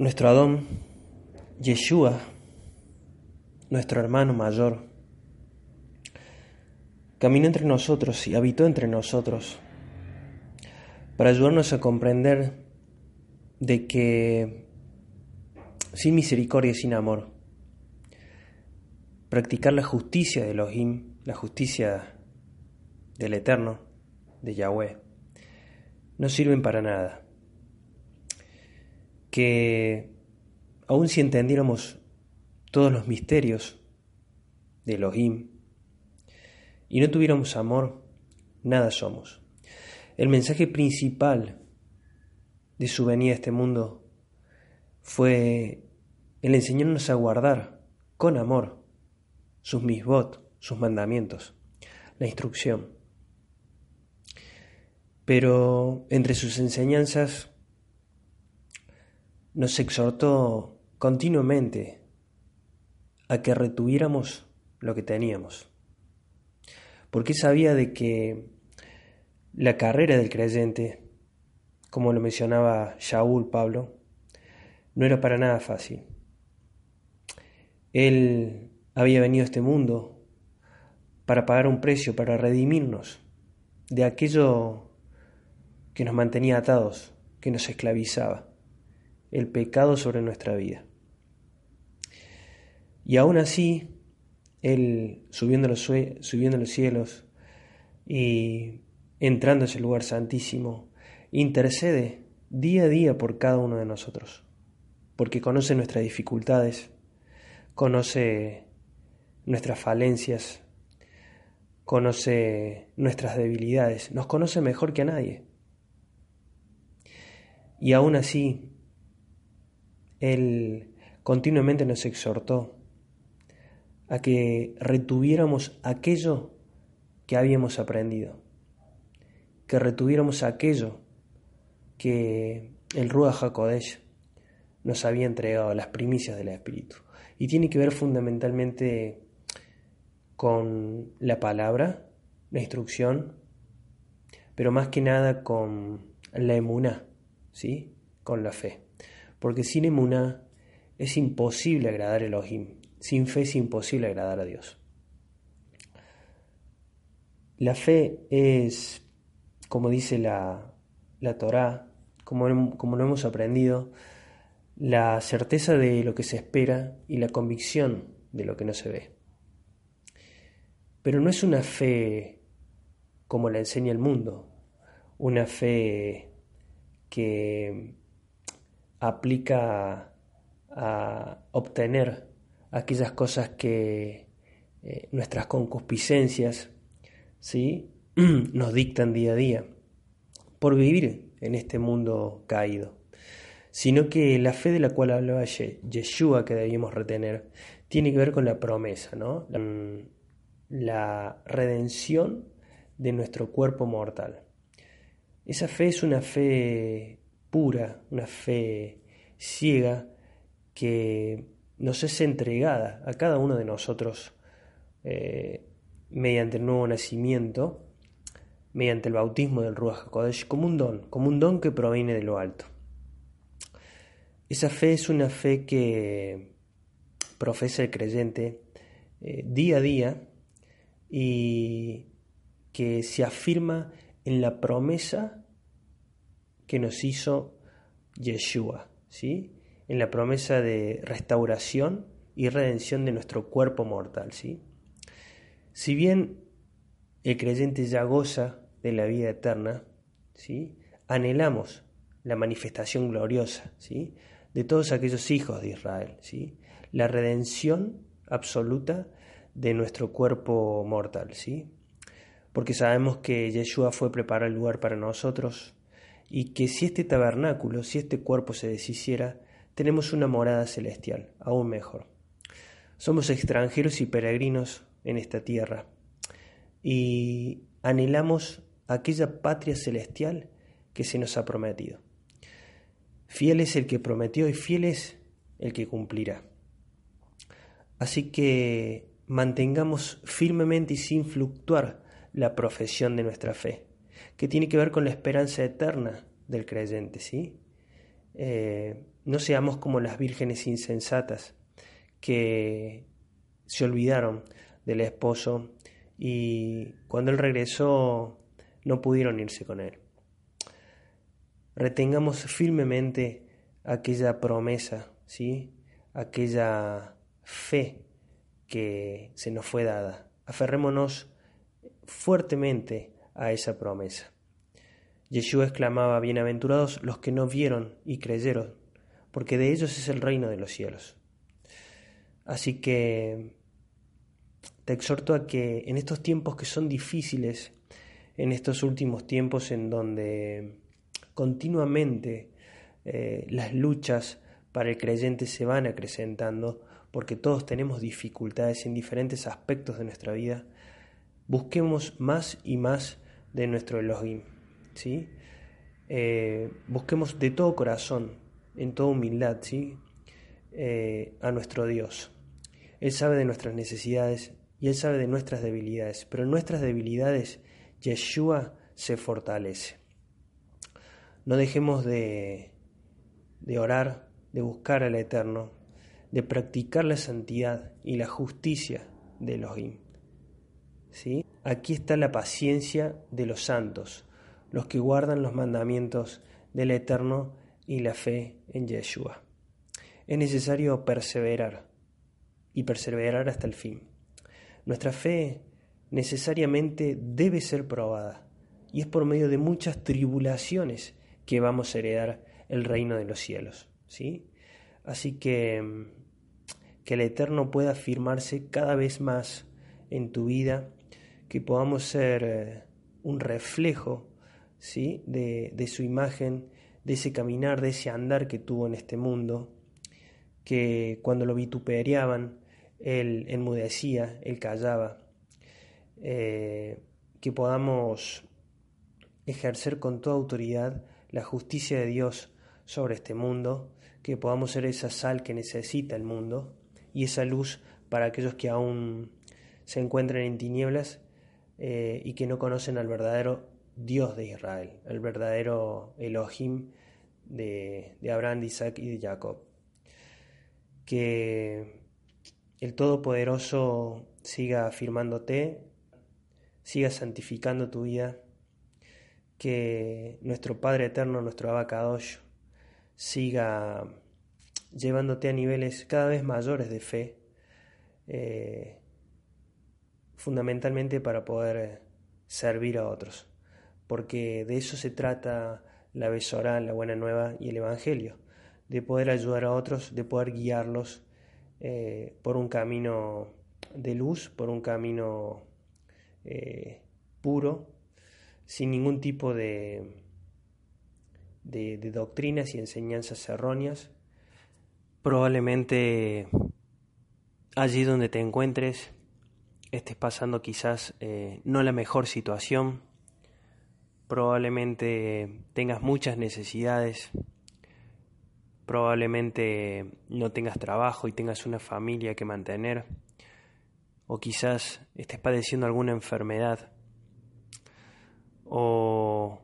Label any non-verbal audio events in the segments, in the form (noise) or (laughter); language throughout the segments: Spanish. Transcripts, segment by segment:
Nuestro Adón, Yeshua, nuestro hermano mayor, caminó entre nosotros y habitó entre nosotros para ayudarnos a comprender de que sin misericordia y sin amor, practicar la justicia de Elohim, la justicia del Eterno, de Yahweh, no sirven para nada que aun si entendiéramos todos los misterios de Elohim y no tuviéramos amor, nada somos. El mensaje principal de su venida a este mundo fue el enseñarnos a guardar con amor sus misbot, sus mandamientos, la instrucción. Pero entre sus enseñanzas nos exhortó continuamente a que retuviéramos lo que teníamos, porque sabía de que la carrera del creyente, como lo mencionaba Shaul Pablo, no era para nada fácil. Él había venido a este mundo para pagar un precio, para redimirnos de aquello que nos mantenía atados, que nos esclavizaba el pecado sobre nuestra vida. Y aún así, Él subiendo los, subiendo los cielos y entrando a ese lugar santísimo, intercede día a día por cada uno de nosotros, porque conoce nuestras dificultades, conoce nuestras falencias, conoce nuestras debilidades, nos conoce mejor que a nadie. Y aún así, él continuamente nos exhortó a que retuviéramos aquello que habíamos aprendido, que retuviéramos aquello que el Ruach HaKodesh nos había entregado, las primicias del Espíritu. Y tiene que ver fundamentalmente con la palabra, la instrucción, pero más que nada con la emuná, ¿sí? con la fe porque sin emuná es imposible agradar a Elohim, sin fe es imposible agradar a Dios. La fe es, como dice la, la Torá, como, como lo hemos aprendido, la certeza de lo que se espera y la convicción de lo que no se ve. Pero no es una fe como la enseña el mundo, una fe que aplica a obtener aquellas cosas que eh, nuestras concupiscencias ¿sí? (clears throat) nos dictan día a día por vivir en este mundo caído, sino que la fe de la cual hablaba Yeshua que debíamos retener tiene que ver con la promesa, ¿no? la redención de nuestro cuerpo mortal. Esa fe es una fe pura, una fe ciega que nos es entregada a cada uno de nosotros eh, mediante el nuevo nacimiento, mediante el bautismo del Ruach HaKodesh, como un don, como un don que proviene de lo alto. Esa fe es una fe que profesa el creyente eh, día a día y que se afirma en la promesa que nos hizo Yeshua, ¿sí? en la promesa de restauración y redención de nuestro cuerpo mortal. ¿sí? Si bien el creyente ya goza de la vida eterna, ¿sí? anhelamos la manifestación gloriosa ¿sí? de todos aquellos hijos de Israel, ¿sí? la redención absoluta de nuestro cuerpo mortal, ¿sí? porque sabemos que Yeshua fue preparar el lugar para nosotros, y que si este tabernáculo, si este cuerpo se deshiciera, tenemos una morada celestial, aún mejor. Somos extranjeros y peregrinos en esta tierra y anhelamos aquella patria celestial que se nos ha prometido. Fiel es el que prometió y fiel es el que cumplirá. Así que mantengamos firmemente y sin fluctuar la profesión de nuestra fe, que tiene que ver con la esperanza eterna del creyente, ¿sí? Eh, no seamos como las vírgenes insensatas que se olvidaron del esposo y cuando él regresó no pudieron irse con él. Retengamos firmemente aquella promesa, ¿sí? aquella fe que se nos fue dada. Aferrémonos fuertemente a esa promesa. Yeshua exclamaba, Bienaventurados los que no vieron y creyeron, porque de ellos es el reino de los cielos. Así que te exhorto a que en estos tiempos que son difíciles, en estos últimos tiempos en donde continuamente eh, las luchas para el creyente se van acrecentando, porque todos tenemos dificultades en diferentes aspectos de nuestra vida, busquemos más y más de nuestro Elohim. ¿sí? Eh, busquemos de todo corazón, en toda humildad, ¿sí? Eh, a nuestro Dios. Él sabe de nuestras necesidades y Él sabe de nuestras debilidades, pero en nuestras debilidades Yeshua se fortalece. No dejemos de, de orar, de buscar al Eterno, de practicar la santidad y la justicia de Elohim. ¿Sí? Aquí está la paciencia de los santos, los que guardan los mandamientos del Eterno y la fe en Yeshua. Es necesario perseverar y perseverar hasta el fin. Nuestra fe necesariamente debe ser probada y es por medio de muchas tribulaciones que vamos a heredar el reino de los cielos. ¿sí? Así que que el Eterno pueda afirmarse cada vez más en tu vida, que podamos ser eh, un reflejo ¿sí? de, su imagen, de ese caminar, de ese andar que tuvo en este mundo, que cuando lo vituperaban, él enmudecía, él callaba, eh, que podamos ejercer con toda autoridad la justicia de Dios sobre este mundo, que podamos ser esa sal que necesita el mundo y esa luz para aquellos que aún se encuentran en tinieblas eh, y que no conocen al verdadero Dios de Israel, el verdadero Elohim de, Abraham, de Isaac y de Jacob. Que el Todopoderoso siga afirmándote, siga santificando tu vida, que nuestro Padre Eterno, nuestro Abacadosh, siga llevándote a niveles cada vez mayores de fe, eh, fundamentalmente para poder servir a otros porque de eso se trata la Besorá, la Buena Nueva y el Evangelio, de poder ayudar a otros, de poder guiarlos eh, por un camino de luz, por un camino eh, puro, sin ningún tipo de, de, de, doctrinas y enseñanzas erróneas. Probablemente allí donde te encuentres estés pasando quizás eh, no la mejor situación, probablemente tengas muchas necesidades, probablemente no tengas trabajo y tengas una familia que mantener, o quizás estés padeciendo alguna enfermedad, o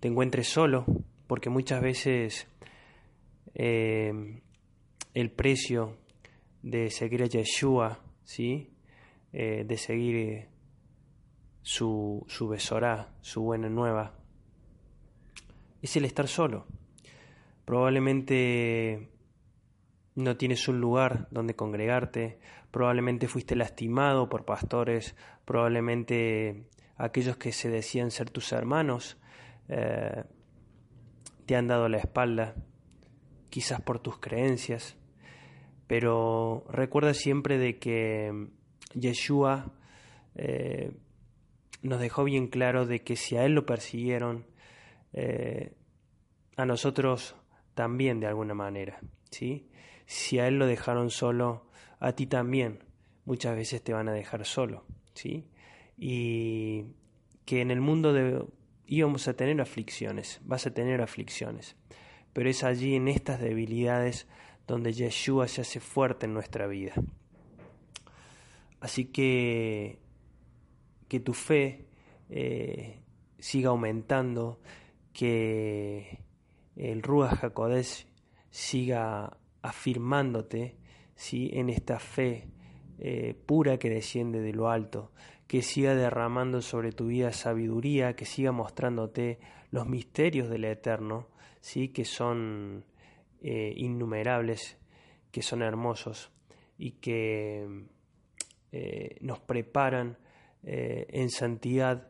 te encuentres solo, porque muchas veces eh, el precio de seguir a Yeshua, ¿sí? Eh, de seguir su, su besorá, su buena nueva, es el estar solo. Probablemente no tienes un lugar donde congregarte, probablemente fuiste lastimado por pastores, probablemente aquellos que se decían ser tus hermanos eh, te han dado la espalda, quizás por tus creencias, pero recuerda siempre de que Yeshua eh, nos dejó bien claro de que si a él lo persiguieron, eh, a nosotros también de alguna manera, ¿sí? Si a él lo dejaron solo, a ti también muchas veces te van a dejar solo, ¿sí? Y que en el mundo de, íbamos a tener aflicciones, vas a tener aflicciones, pero es allí en estas debilidades donde Yeshua se hace fuerte en nuestra vida. Así que que tu fe eh, siga aumentando, que el Ruach HaKodesh siga afirmándote ¿sí? en esta fe eh, pura que desciende de lo alto, que siga derramando sobre tu vida sabiduría, que siga mostrándote los misterios del Eterno, ¿sí? que son eh, innumerables, que son hermosos y que eh, nos preparan en santidad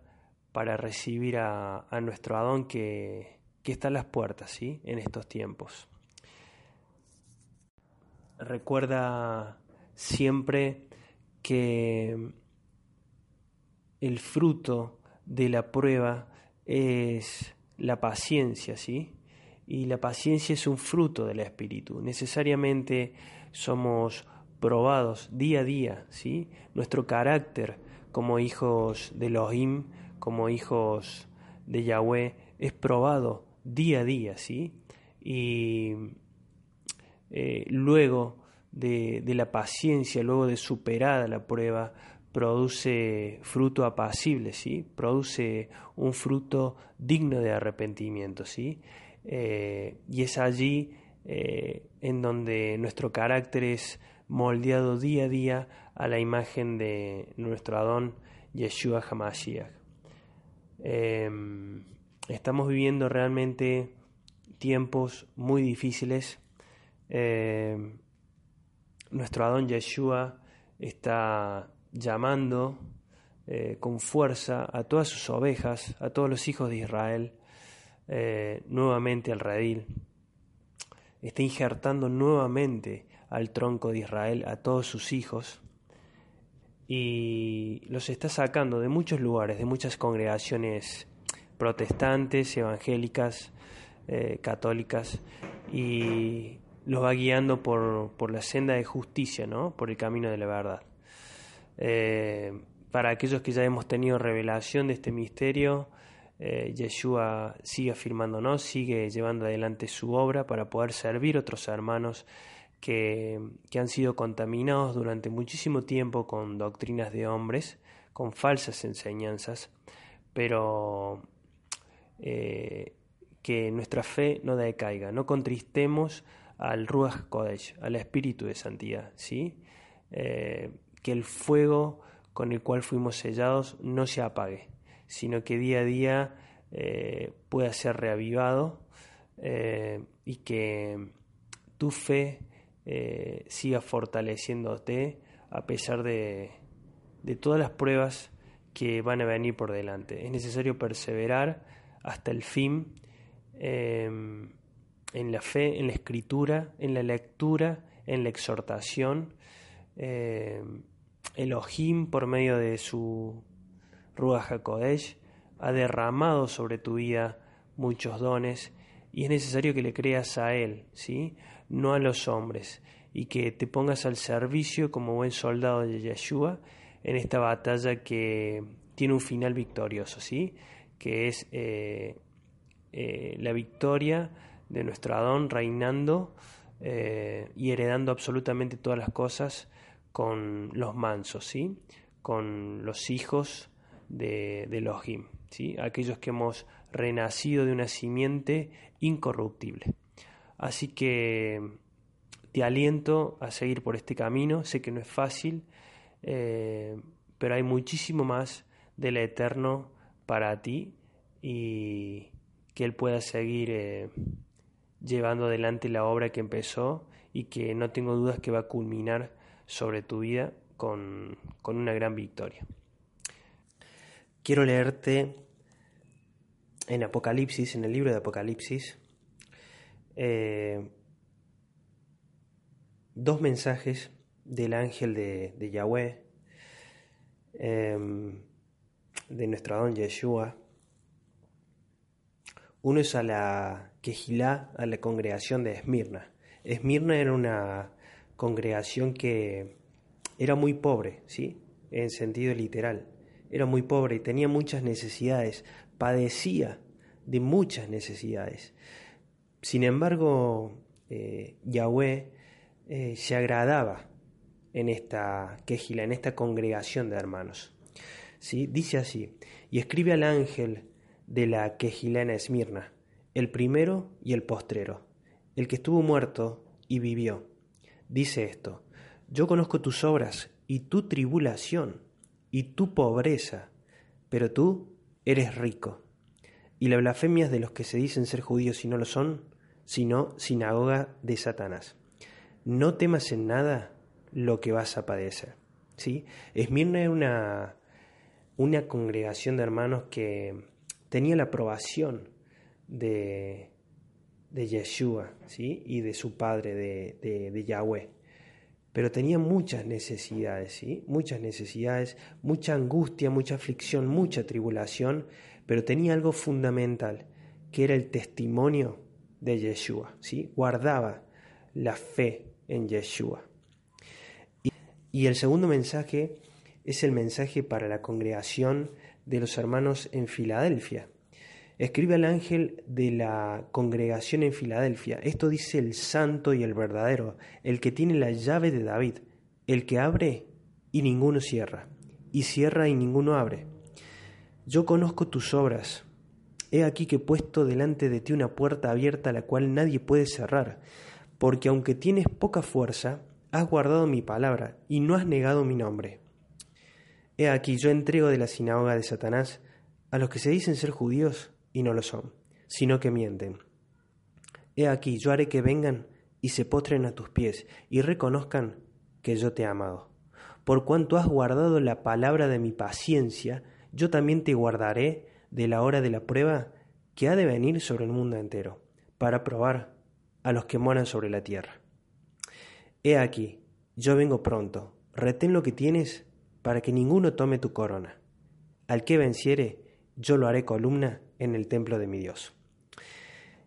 para recibir a, nuestro Adón que, que, está a las puertas ¿sí? en estos tiempos. Recuerda siempre que el fruto de la prueba es la paciencia, ¿sí? Y la paciencia es un fruto del espíritu. Necesariamente somos probados día a día, ¿sí? Nuestro carácter como hijos de Elohim, como hijos de Yahweh, es probado día a día, ¿sí? Y eh, luego de, la paciencia, luego de superada la prueba, produce fruto apacible, ¿sí? produce un fruto digno de arrepentimiento. ¿sí? Eh, y es allí eh, en donde nuestro carácter es moldeado día a día a la imagen de nuestro Adón Yeshua HaMashiach. Em, estamos viviendo realmente tiempos muy difíciles. Em, nuestro Adón Yeshua está llamando eh, con fuerza a todas sus ovejas, a todos los hijos de Israel, eh, nuevamente al redil. Está injertando nuevamente al tronco de Israel a todos sus hijos y los está sacando de muchos lugares, de muchas congregaciones protestantes, evangélicas, eh, católicas y los va guiando por, por, la senda de justicia, ¿no? por el camino de la verdad. Eh, para aquellos que ya hemos tenido revelación de este misterio, eh, Yeshua sigue afirmándonos, sigue llevando adelante su obra para poder servir a otros hermanos que, han sido contaminados durante muchísimo tiempo con doctrinas de hombres, con falsas enseñanzas, pero eh, que nuestra fe no decaiga, no contristemos al Ruach Kodesh, al Espíritu de Santidad, ¿sí? Eh, que el fuego con el cual fuimos sellados no se apague, sino que día a día eh, pueda ser reavivado y que tu fe siga fortaleciéndote a pesar de, de todas las pruebas que van a venir por delante. Es necesario perseverar hasta el fin en la fe, en la escritura, en la lectura, en la exhortación. Eh, Elohim, por medio de su Ruach HaKodesh, ha derramado sobre tu vida muchos dones y es necesario que le creas a Él, ¿sí? No a los hombres, y que te pongas al servicio como buen soldado de Yeshua en esta batalla que tiene un final victorioso, ¿sí? que es eh, eh, la victoria de nuestro Adón reinando eh, y heredando absolutamente todas las cosas con los mansos, ¿sí? con los hijos de, de Elohim, ¿sí? aquellos que hemos renacido de una simiente incorruptible. Así que te aliento a seguir por este camino, sé que no es fácil, eh, pero hay muchísimo más del eterno para ti y que Él pueda seguir eh, llevando adelante la obra que empezó y que no tengo dudas que va a culminar sobre tu vida con, una gran victoria. Quiero leerte en Apocalipsis, en el libro de Apocalipsis, eh, dos mensajes del ángel de, Yahweh, em, de nuestro don Yeshua. Uno es a la Quejilá, a la congregación de Esmirna. Esmirna era una congregación que era muy pobre, ¿sí? En sentido literal. Era muy pobre y tenía muchas necesidades, padecía de muchas necesidades. Sin embargo, eh, Yahweh eh, se agradaba en esta quejila, en esta congregación de hermanos. ¿Sí? Dice así, y escribe al ángel de la quejila en Esmirna, el primero y el postrero, el que estuvo muerto y vivió. Dice esto, yo conozco tus obras y tu tribulación y tu pobreza, pero tú eres rico. Y la blasfemia de los que se dicen ser judíos y no lo son, sino sinagoga de Satanás. No temas en nada lo que vas a padecer. ¿sí? Esmirna era una, una congregación de hermanos que tenía la aprobación de, de Yeshua ¿sí? y de su padre, de, de, Yahweh. Pero tenía muchas necesidades, ¿sí? muchas necesidades, mucha angustia, mucha aflicción, mucha tribulación, pero tenía algo fundamental, que era el testimonio de Yeshua. ¿sí? Guardaba la fe en Yeshua. Y, y el segundo mensaje es el mensaje para la congregación de los hermanos en Filadelfia. Escribe al ángel de la congregación en Filadelfia. Esto dice el santo y el verdadero, el que tiene la llave de David, el que abre y ninguno cierra, y cierra y ninguno abre. Yo conozco tus obras. He aquí que he puesto delante de ti una puerta abierta la cual nadie puede cerrar, porque aunque tienes poca fuerza, has guardado mi palabra y no has negado mi nombre. He aquí yo entrego de la sinagoga de Satanás a los que se dicen ser judíos y no lo son, sino que mienten. He aquí, yo haré que vengan y se postren a tus pies y reconozcan que yo te he amado. Por cuanto has guardado la palabra de mi paciencia, yo también te guardaré de la hora de la prueba que ha de venir sobre el mundo entero, para probar a los que moran sobre la tierra. He aquí, yo vengo pronto, retén lo que tienes para que ninguno tome tu corona. Al que venciere, yo lo haré columna en el templo de mi Dios.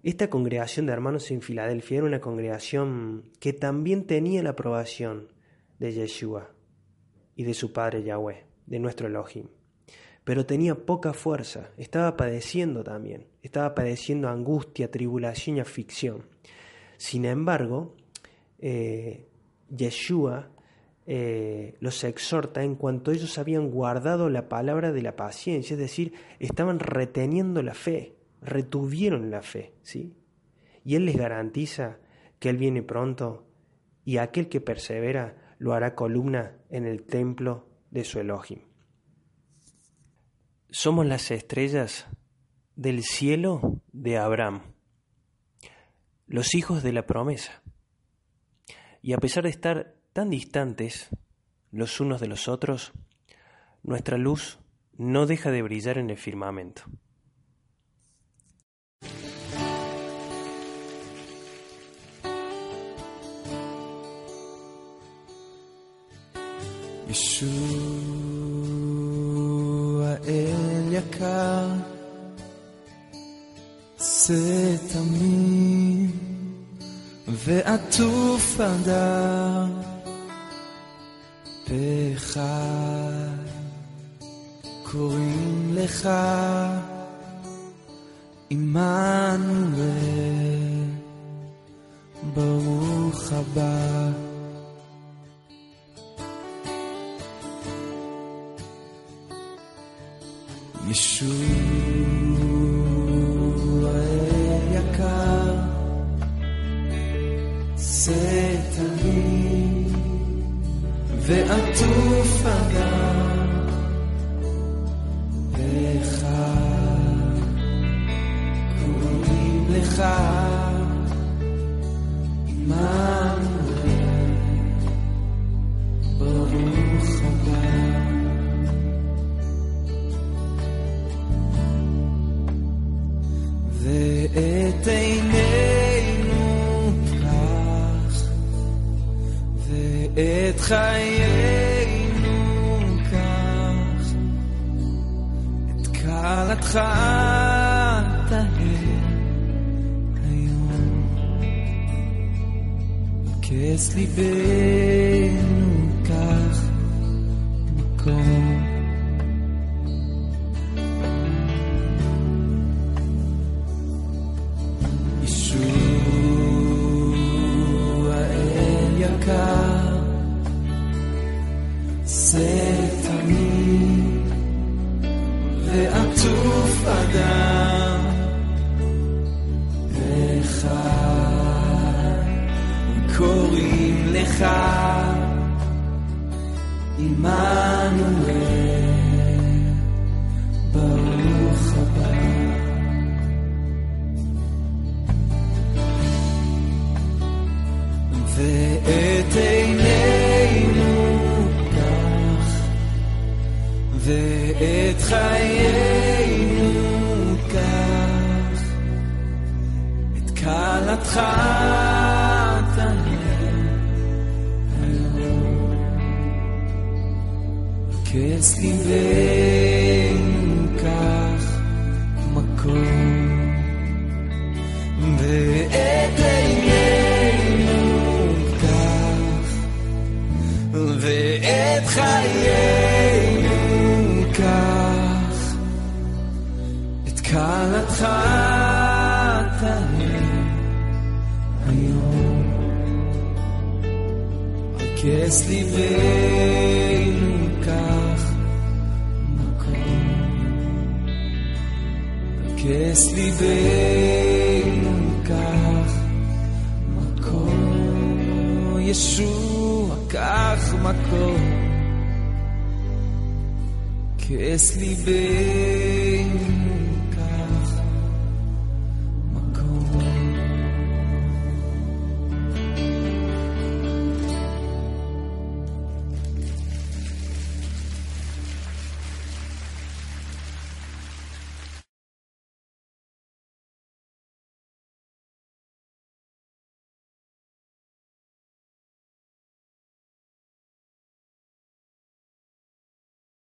Esta congregación de hermanos en Filadelfia era una congregación que también tenía la aprobación de Yeshua y de su padre Yahweh, de nuestro Elohim. Pero tenía poca fuerza, estaba padeciendo también, estaba padeciendo angustia, tribulación y aflicción. Sin embargo, eh, Yeshua eh, los exhorta en cuanto ellos habían guardado la palabra de la paciencia, es decir, estaban reteniendo la fe, retuvieron la fe, ¿sí? Y Él les garantiza que Él viene pronto y aquel que persevera lo hará columna en el templo de su Elohim. Somos las estrellas del cielo de Abraham, los hijos de la promesa. Y a pesar de estar tan distantes los unos de los otros, nuestra luz no deja de brillar en el firmamento. ישראל יקר, צא תמים ועטוף אדר פה קוראים לך עמנואל ברוך הבא. ישוע יקר, זה תמיד ועטוף אגם כס ליבנו כך מקום ישוע אל יקר שא תמיד חיינו כך את כלתך que escribir. על כס ליבנו כך מקום ישוע כך מקום כס ליבנו